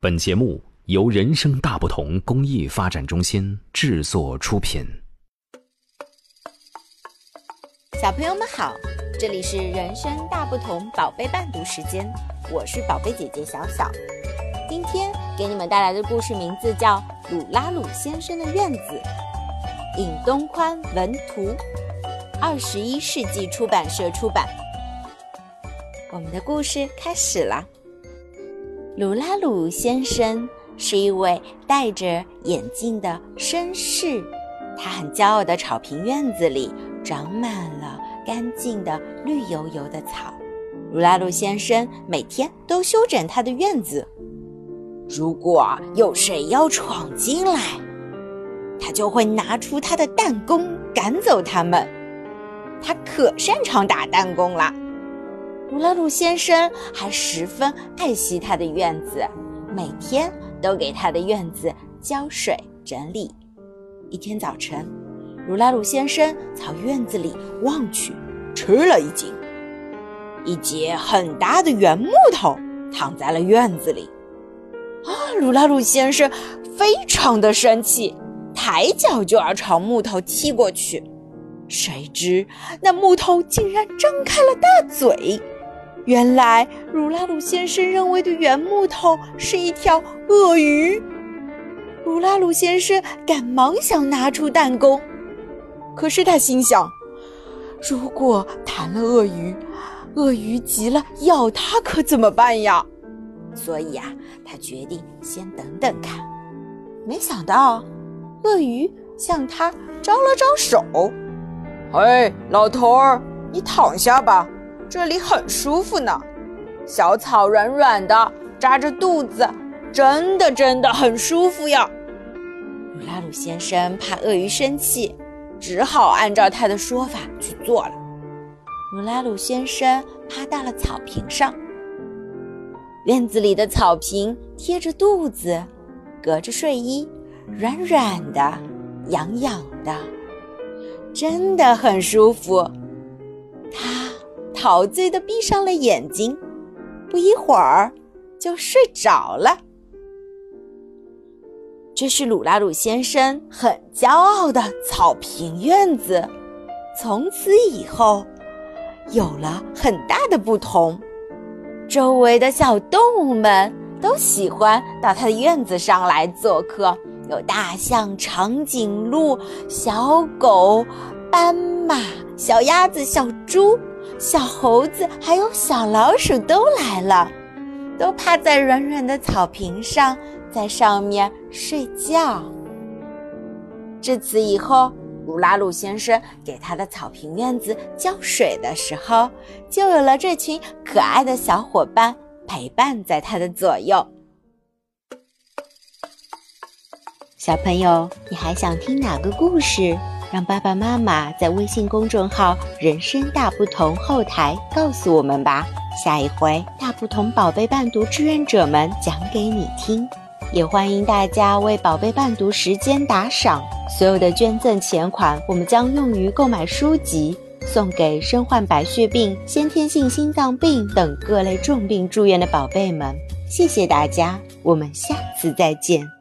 本节目由人生大不同公益发展中心制作出品。小朋友们好，这里是人生大不同宝贝伴读时间，我是宝贝姐姐小小。今天给你们带来的故事名字叫《鲁拉鲁先生的院子》，尹东宽文图，二十一世纪出版社出版。我们的故事开始了。鲁拉鲁先生是一位戴着眼镜的绅士，他很骄傲的草坪院子里长满了干净的绿油油的草。鲁拉鲁先生每天都修整他的院子。如果有谁要闯进来，他就会拿出他的弹弓赶走他们。他可擅长打弹弓了。鲁拉鲁先生还十分爱惜他的院子，每天都给他的院子浇水整理。一天早晨，鲁拉鲁先生朝院子里望去，吃了一惊。一截很大的圆木头躺在了院子里。啊！鲁拉鲁先生非常的生气，抬脚就要朝木头踢过去，谁知那木头竟然张开了大嘴。原来，鲁拉鲁先生认为的圆木头是一条鳄鱼。鲁拉鲁先生赶忙想拿出弹弓，可是他心想：如果弹了鳄鱼，鳄鱼急了咬他，可怎么办呀？所以啊，他决定先等等看。没想到，鳄鱼向他招了招手：“嘿，老头儿，你躺下吧。”这里很舒服呢，小草软软的，扎着肚子，真的真的很舒服呀。鲁拉鲁先生怕鳄鱼生气，只好按照他的说法去做了。鲁拉鲁先生趴到了草坪上，院子里的草坪贴着肚子，隔着睡衣，软软的，痒痒的，真的很舒服。他。陶醉的闭上了眼睛，不一会儿就睡着了。这是鲁拉鲁先生很骄傲的草坪院子，从此以后有了很大的不同。周围的小动物们都喜欢到他的院子上来做客，有大象、长颈鹿、小狗、斑马、小鸭子、小猪。小猴子还有小老鼠都来了，都趴在软软的草坪上，在上面睡觉。自此以后，鲁拉鲁先生给他的草坪院子浇水的时候，就有了这群可爱的小伙伴陪伴在他的左右。小朋友，你还想听哪个故事？让爸爸妈妈在微信公众号“人生大不同”后台告诉我们吧，下一回大不同宝贝伴读志愿者们讲给你听。也欢迎大家为宝贝伴读时间打赏，所有的捐赠钱款我们将用于购买书籍，送给身患白血病、先天性心脏病等各类重病住院的宝贝们。谢谢大家，我们下次再见。